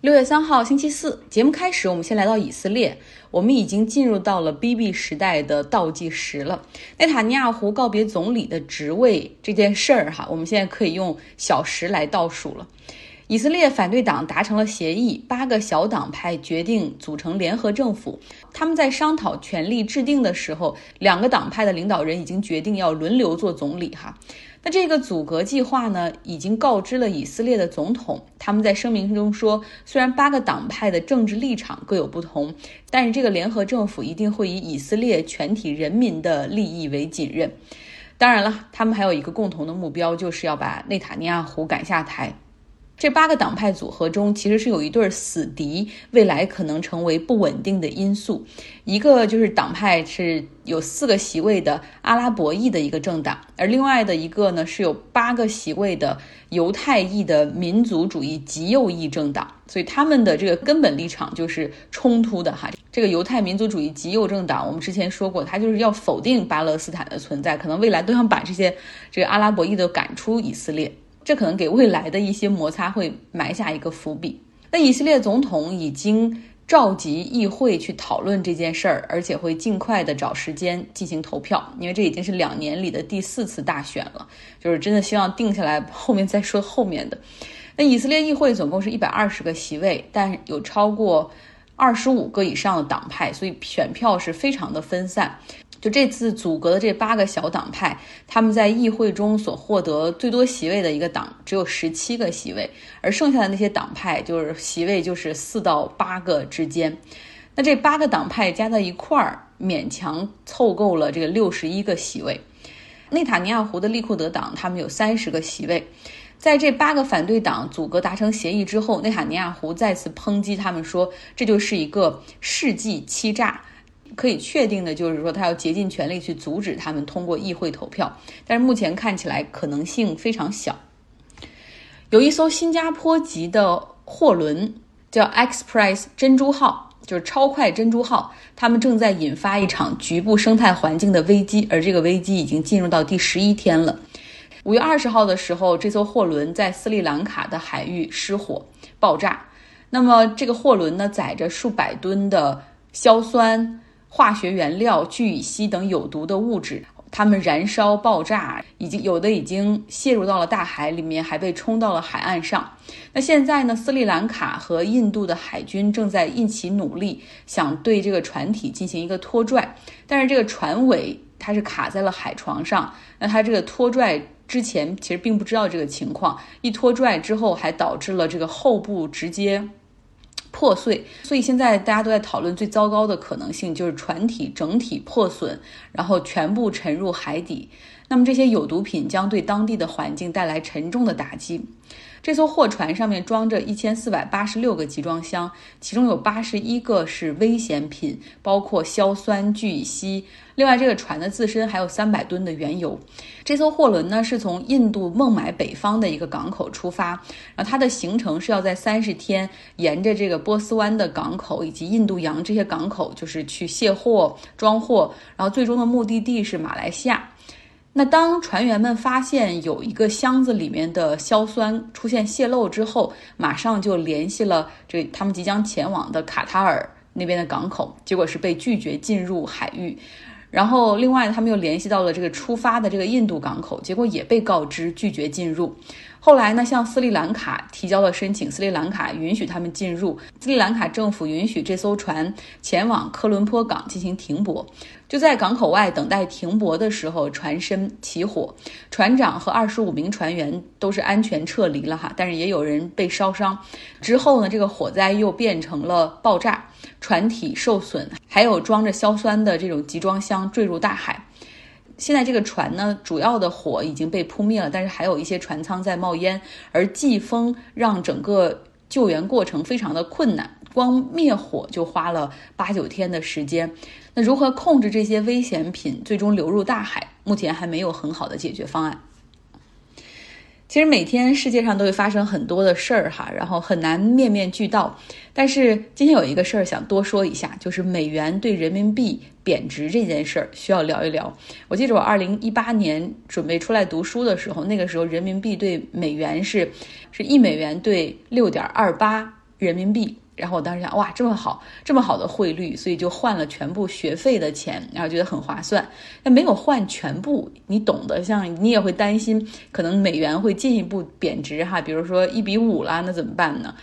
六月三号，星期四，节目开始，我们先来到以色列。我们已经进入到了 BB 时代的倒计时了。内塔尼亚胡告别总理的职位这件事儿，哈，我们现在可以用小时来倒数了。以色列反对党达成了协议，八个小党派决定组成联合政府。他们在商讨权力制定的时候，两个党派的领导人已经决定要轮流做总理，哈。这个阻隔计划呢，已经告知了以色列的总统。他们在声明中说，虽然八个党派的政治立场各有不同，但是这个联合政府一定会以以色列全体人民的利益为己任。当然了，他们还有一个共同的目标，就是要把内塔尼亚胡赶下台。这八个党派组合中，其实是有一对死敌，未来可能成为不稳定的因素。一个就是党派是有四个席位的阿拉伯裔的一个政党，而另外的一个呢是有八个席位的犹太裔的民族主义极右翼政党。所以他们的这个根本立场就是冲突的哈。这个犹太民族主义极右政党，我们之前说过，他就是要否定巴勒斯坦的存在，可能未来都想把这些这个阿拉伯裔的赶出以色列。这可能给未来的一些摩擦会埋下一个伏笔。那以色列总统已经召集议会去讨论这件事儿，而且会尽快的找时间进行投票，因为这已经是两年里的第四次大选了，就是真的希望定下来，后面再说后面的。那以色列议会总共是一百二十个席位，但有超过二十五个以上的党派，所以选票是非常的分散。就这次组阁的这八个小党派，他们在议会中所获得最多席位的一个党只有十七个席位，而剩下的那些党派就是席位就是四到八个之间。那这八个党派加在一块儿，勉强凑够了这个六十一个席位。内塔尼亚胡的利库德党他们有三十个席位，在这八个反对党组阁达成协议之后，内塔尼亚胡再次抨击他们说，这就是一个世纪欺诈。可以确定的就是说，他要竭尽全力去阻止他们通过议会投票，但是目前看起来可能性非常小。有一艘新加坡籍的货轮叫 Express 珍珠号，就是超快珍珠号，他们正在引发一场局部生态环境的危机，而这个危机已经进入到第十一天了。五月二十号的时候，这艘货轮在斯里兰卡的海域失火爆炸，那么这个货轮呢，载着数百吨的硝酸。化学原料聚乙烯等有毒的物质，它们燃烧爆炸，已经有的已经泄入到了大海里面，还被冲到了海岸上。那现在呢？斯里兰卡和印度的海军正在一起努力，想对这个船体进行一个拖拽，但是这个船尾它是卡在了海床上。那它这个拖拽之前其实并不知道这个情况，一拖拽之后还导致了这个后部直接。破碎，所以现在大家都在讨论最糟糕的可能性，就是船体整体破损，然后全部沉入海底。那么这些有毒品将对当地的环境带来沉重的打击。这艘货船上面装着一千四百八十六个集装箱，其中有八十一个是危险品，包括硝酸聚乙烯。另外，这个船的自身还有三百吨的原油。这艘货轮呢，是从印度孟买北方的一个港口出发，然后它的行程是要在三十天，沿着这个波斯湾的港口以及印度洋这些港口，就是去卸货、装货，然后最终的目的地是马来西亚。那当船员们发现有一个箱子里面的硝酸出现泄漏之后，马上就联系了这他们即将前往的卡塔尔那边的港口，结果是被拒绝进入海域。然后，另外他们又联系到了这个出发的这个印度港口，结果也被告知拒绝进入。后来呢，向斯里兰卡提交了申请，斯里兰卡允许他们进入。斯里兰卡政府允许这艘船前往科伦坡港进行停泊。就在港口外等待停泊的时候，船身起火，船长和二十五名船员都是安全撤离了哈，但是也有人被烧伤。之后呢，这个火灾又变成了爆炸。船体受损，还有装着硝酸的这种集装箱坠入大海。现在这个船呢，主要的火已经被扑灭了，但是还有一些船舱在冒烟，而季风让整个救援过程非常的困难，光灭火就花了八九天的时间。那如何控制这些危险品最终流入大海？目前还没有很好的解决方案。其实每天世界上都会发生很多的事儿哈，然后很难面面俱到。但是今天有一个事儿想多说一下，就是美元对人民币贬值这件事儿需要聊一聊。我记得我二零一八年准备出来读书的时候，那个时候人民币对美元是是一美元兑六点二八人民币。然后我当时想，哇，这么好，这么好的汇率，所以就换了全部学费的钱，然后觉得很划算。但没有换全部，你懂得，像你也会担心，可能美元会进一步贬值哈，比如说一比五啦，那怎么办呢？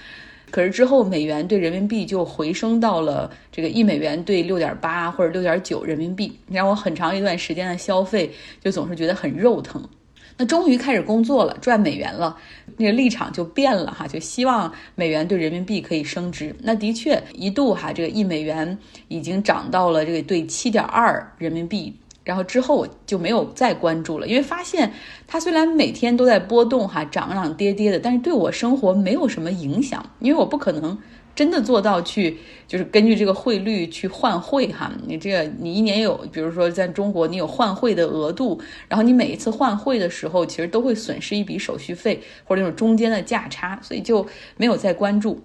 可是之后美元对人民币就回升到了这个一美元兑六点八或者六点九人民币，让我很长一段时间的消费就总是觉得很肉疼。那终于开始工作了，赚美元了，那个立场就变了哈，就希望美元对人民币可以升值。那的确一度哈，这个一美元已经涨到了这个对七点二人民币，然后之后我就没有再关注了，因为发现它虽然每天都在波动哈，涨涨跌跌的，但是对我生活没有什么影响，因为我不可能。真的做到去，就是根据这个汇率去换汇哈。你这个你一年有，比如说在中国你有换汇的额度，然后你每一次换汇的时候，其实都会损失一笔手续费或者那种中间的价差，所以就没有再关注。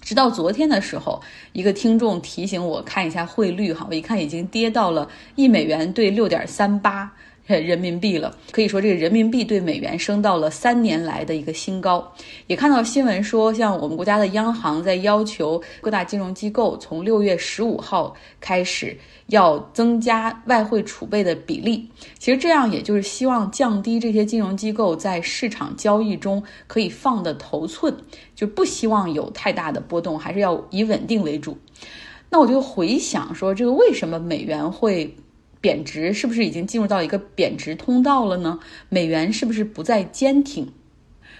直到昨天的时候，一个听众提醒我看一下汇率哈，我一看已经跌到了一美元兑六点三八。人民币了，可以说这个人民币对美元升到了三年来的一个新高。也看到新闻说，像我们国家的央行在要求各大金融机构从六月十五号开始要增加外汇储备的比例。其实这样也就是希望降低这些金融机构在市场交易中可以放的头寸，就不希望有太大的波动，还是要以稳定为主。那我就回想说，这个为什么美元会？贬值是不是已经进入到一个贬值通道了呢？美元是不是不再坚挺？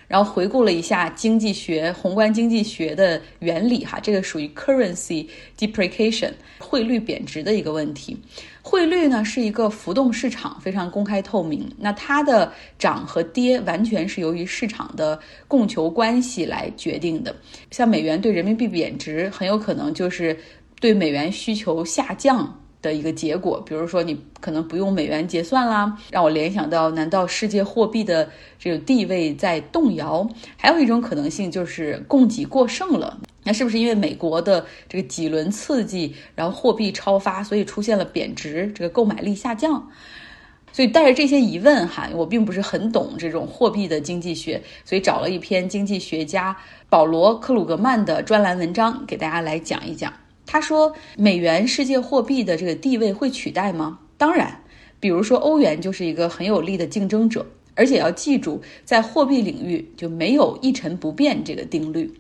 然后回顾了一下经济学、宏观经济学的原理，哈，这个属于 currency depreciation 汇率贬值的一个问题。汇率呢是一个浮动市场，非常公开透明。那它的涨和跌完全是由于市场的供求关系来决定的。像美元对人民币贬值，很有可能就是对美元需求下降。的一个结果，比如说你可能不用美元结算啦，让我联想到，难道世界货币的这个地位在动摇？还有一种可能性就是供给过剩了，那是不是因为美国的这个几轮刺激，然后货币超发，所以出现了贬值，这个购买力下降？所以带着这些疑问哈，我并不是很懂这种货币的经济学，所以找了一篇经济学家保罗克鲁格曼的专栏文章给大家来讲一讲。他说：“美元世界货币的这个地位会取代吗？当然，比如说欧元就是一个很有力的竞争者，而且要记住，在货币领域就没有一成不变这个定律。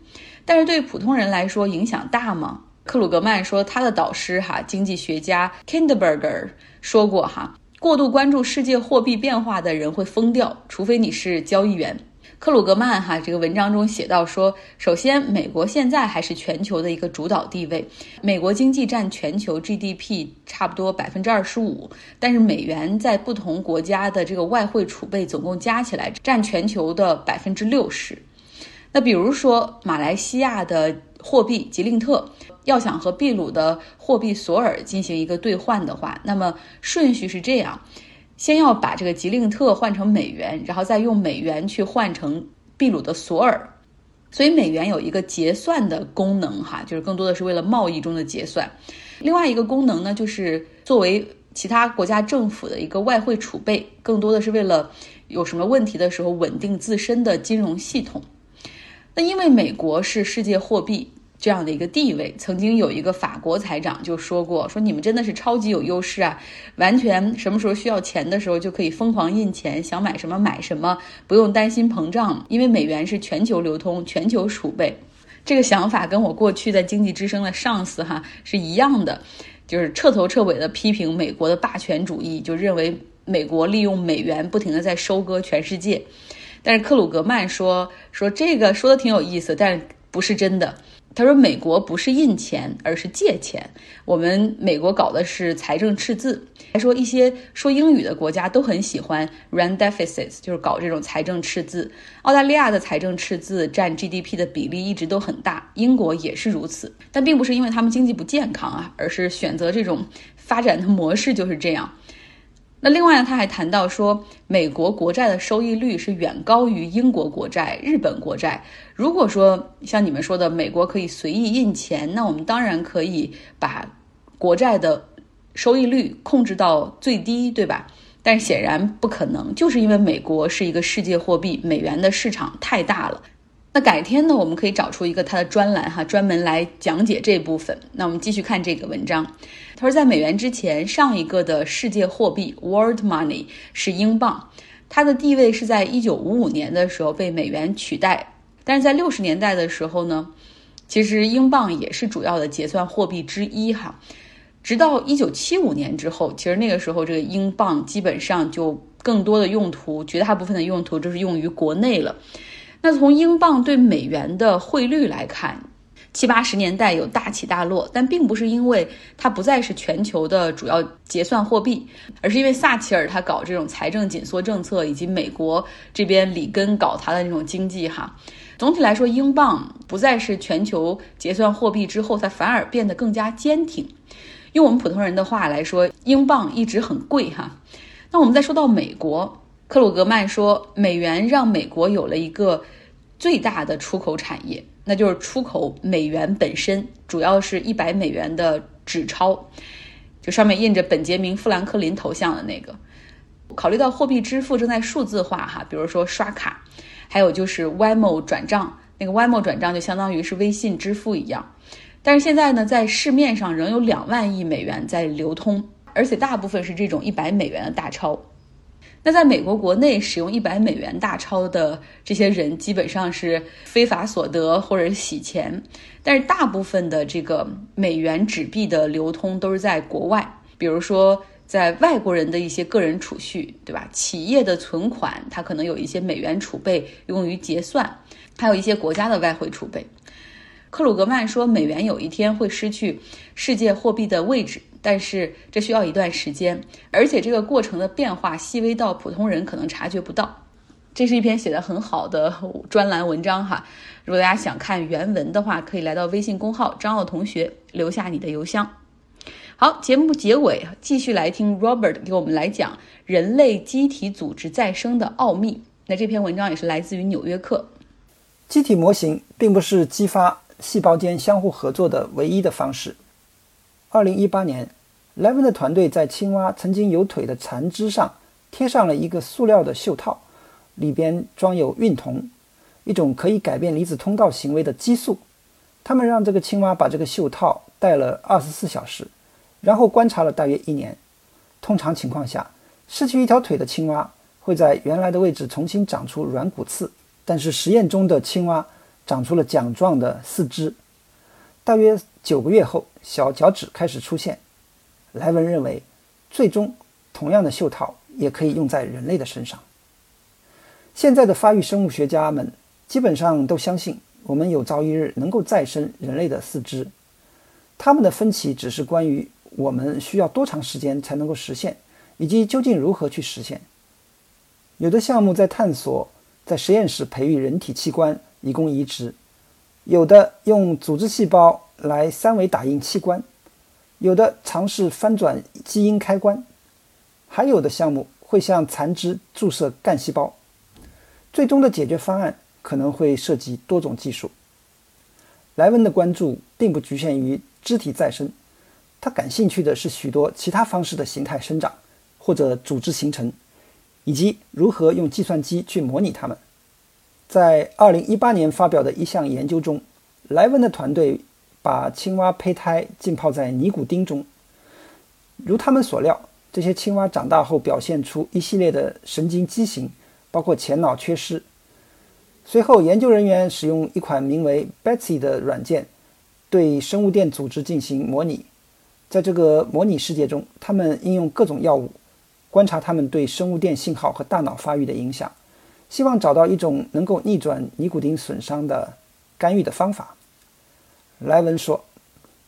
但是对普通人来说，影响大吗？”克鲁格曼说，他的导师哈经济学家 Kinderberger 说过哈，过度关注世界货币变化的人会疯掉，除非你是交易员。克鲁格曼哈这个文章中写到说，首先，美国现在还是全球的一个主导地位，美国经济占全球 GDP 差不多百分之二十五，但是美元在不同国家的这个外汇储备总共加起来占全球的百分之六十。那比如说，马来西亚的货币吉令特要想和秘鲁的货币索尔进行一个兑换的话，那么顺序是这样。先要把这个吉令特换成美元，然后再用美元去换成秘鲁的索尔，所以美元有一个结算的功能，哈，就是更多的是为了贸易中的结算。另外一个功能呢，就是作为其他国家政府的一个外汇储备，更多的是为了有什么问题的时候稳定自身的金融系统。那因为美国是世界货币。这样的一个地位，曾经有一个法国财长就说过：“说你们真的是超级有优势啊，完全什么时候需要钱的时候就可以疯狂印钱，想买什么买什么，不用担心膨胀，因为美元是全球流通、全球储备。”这个想法跟我过去在经济之声的上司哈是一样的，就是彻头彻尾的批评美国的霸权主义，就认为美国利用美元不停的在收割全世界。但是克鲁格曼说说这个说的挺有意思，但不是真的。他说：“美国不是印钱，而是借钱。我们美国搞的是财政赤字。还说一些说英语的国家都很喜欢 run deficits，就是搞这种财政赤字。澳大利亚的财政赤字占 GDP 的比例一直都很大，英国也是如此。但并不是因为他们经济不健康啊，而是选择这种发展的模式就是这样。”那另外呢，他还谈到说，美国国债的收益率是远高于英国国债、日本国债。如果说像你们说的，美国可以随意印钱，那我们当然可以把国债的收益率控制到最低，对吧？但是显然不可能，就是因为美国是一个世界货币，美元的市场太大了。那改天呢，我们可以找出一个他的专栏哈，专门来讲解这部分。那我们继续看这个文章。他说，在美元之前，上一个的世界货币 （world money） 是英镑，它的地位是在一九五五年的时候被美元取代。但是在六十年代的时候呢，其实英镑也是主要的结算货币之一哈。直到一九七五年之后，其实那个时候这个英镑基本上就更多的用途，绝大部分的用途就是用于国内了。那从英镑对美元的汇率来看，七八十年代有大起大落，但并不是因为它不再是全球的主要结算货币，而是因为撒切尔他搞这种财政紧缩政策，以及美国这边里根搞他的那种经济哈。总体来说，英镑不再是全球结算货币之后，它反而变得更加坚挺。用我们普通人的话来说，英镑一直很贵哈。那我们再说到美国。克鲁格曼说：“美元让美国有了一个最大的出口产业，那就是出口美元本身，主要是一百美元的纸钞，就上面印着本杰明·富兰克林头像的那个。考虑到货币支付正在数字化，哈，比如说刷卡，还有就是 Wemo 转账，那个 Wemo 转账就相当于是微信支付一样。但是现在呢，在市面上仍有两万亿美元在流通，而且大部分是这种一百美元的大钞。”那在美国国内使用一百美元大钞的这些人，基本上是非法所得或者洗钱，但是大部分的这个美元纸币的流通都是在国外，比如说在外国人的一些个人储蓄，对吧？企业的存款，它可能有一些美元储备用于结算，还有一些国家的外汇储备。克鲁格曼说，美元有一天会失去世界货币的位置。但是这需要一段时间，而且这个过程的变化细微到普通人可能察觉不到。这是一篇写的很好的专栏文章哈。如果大家想看原文的话，可以来到微信公号张奥同学留下你的邮箱。好，节目结尾继续来听 Robert 给我们来讲人类机体组织再生的奥秘。那这篇文章也是来自于《纽约客》。机体模型并不是激发细胞间相互合作的唯一的方式。二零一八年，莱文的团队在青蛙曾经有腿的残肢上贴上了一个塑料的袖套，里边装有孕酮，一种可以改变离子通道行为的激素。他们让这个青蛙把这个袖套戴了二十四小时，然后观察了大约一年。通常情况下，失去一条腿的青蛙会在原来的位置重新长出软骨刺，但是实验中的青蛙长出了桨状的四肢。大约九个月后，小脚趾开始出现。莱文认为，最终同样的袖套也可以用在人类的身上。现在的发育生物学家们基本上都相信，我们有朝一日能够再生人类的四肢。他们的分歧只是关于我们需要多长时间才能够实现，以及究竟如何去实现。有的项目在探索在实验室培育人体器官以供移植。有的用组织细胞来三维打印器官，有的尝试翻转基因开关，还有的项目会向残肢注射干细胞。最终的解决方案可能会涉及多种技术。莱文的关注并不局限于肢体再生，他感兴趣的是许多其他方式的形态生长或者组织形成，以及如何用计算机去模拟它们。在2018年发表的一项研究中，莱文的团队把青蛙胚胎浸泡在尼古丁中。如他们所料，这些青蛙长大后表现出一系列的神经畸形，包括前脑缺失。随后，研究人员使用一款名为 Betsy 的软件对生物电组织进行模拟。在这个模拟世界中，他们应用各种药物，观察它们对生物电信号和大脑发育的影响。希望找到一种能够逆转尼古丁损伤的干预的方法。莱文说，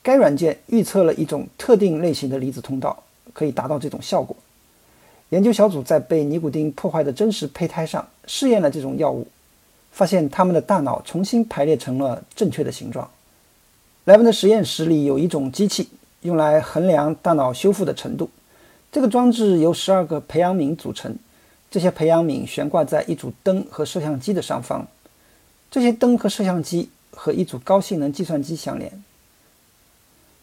该软件预测了一种特定类型的离子通道可以达到这种效果。研究小组在被尼古丁破坏的真实胚胎上试验了这种药物，发现他们的大脑重新排列成了正确的形状。莱文的实验室里有一种机器，用来衡量大脑修复的程度。这个装置由十二个培养皿组成。这些培养皿悬挂在一组灯和摄像机的上方，这些灯和摄像机和一组高性能计算机相连。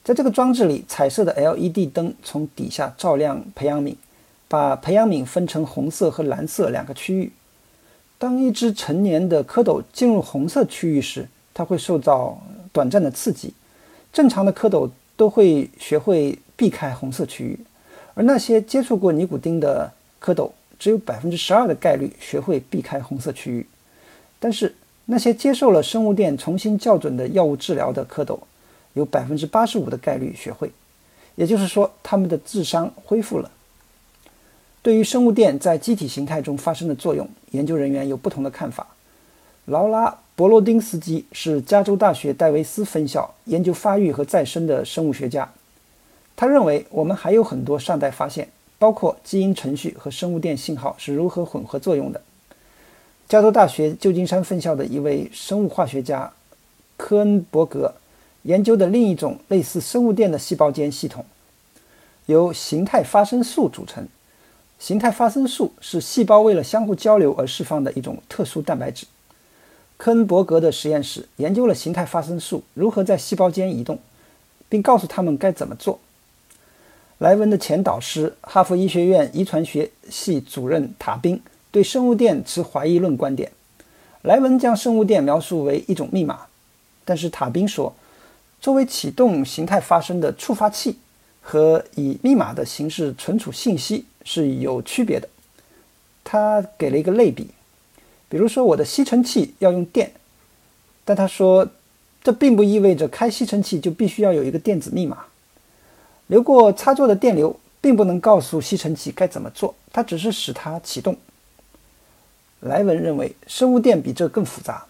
在这个装置里，彩色的 LED 灯从底下照亮培养皿，把培养皿分成红色和蓝色两个区域。当一只成年的蝌蚪进入红色区域时，它会受到短暂的刺激。正常的蝌蚪都会学会避开红色区域，而那些接触过尼古丁的蝌蚪，只有百分之十二的概率学会避开红色区域。但是那些接受了生物电重新校准的药物治疗的蝌蚪，有百分之八十五的概率学会。也就是说，他们的智商恢复了。对于生物电在机体形态中发生的作用，研究人员有不同的看法。劳拉·博罗丁斯基是加州大学戴维斯分校研究发育和再生的生物学家。他认为我们还有很多尚待发现，包括基因程序和生物电信号是如何混合作用的。加州大学旧金山分校的一位生物化学家科恩伯格研究的另一种类似生物电的细胞间系统，由形态发生素组成。形态发生素是细胞为了相互交流而释放的一种特殊蛋白质。科恩伯格的实验室研究了形态发生素如何在细胞间移动，并告诉他们该怎么做。莱文的前导师、哈佛医学院遗传学系主任塔宾对生物电持怀疑论观点。莱文将生物电描述为一种密码，但是塔宾说，作为启动形态发生的触发器和以密码的形式存储信息。是有区别的。他给了一个类比，比如说我的吸尘器要用电，但他说这并不意味着开吸尘器就必须要有一个电子密码。流过插座的电流并不能告诉吸尘器该怎么做，它只是使它启动。莱文认为生物电比这更复杂。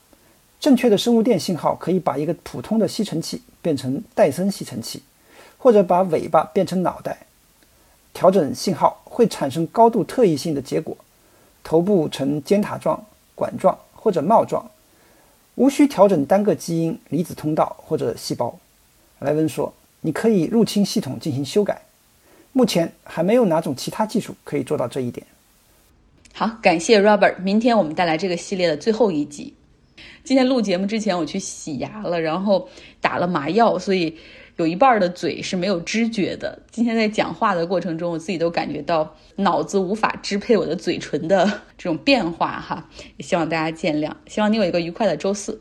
正确的生物电信号可以把一个普通的吸尘器变成戴森吸尘器，或者把尾巴变成脑袋。调整信号会产生高度特异性的结果，头部呈尖塔状、管状或者帽状，无需调整单个基因、离子通道或者细胞。莱文说：“你可以入侵系统进行修改，目前还没有哪种其他技术可以做到这一点。”好，感谢 Robert。明天我们带来这个系列的最后一集。今天录节目之前我去洗牙了，然后打了麻药，所以。有一半的嘴是没有知觉的。今天在讲话的过程中，我自己都感觉到脑子无法支配我的嘴唇的这种变化哈，也希望大家见谅。希望你有一个愉快的周四。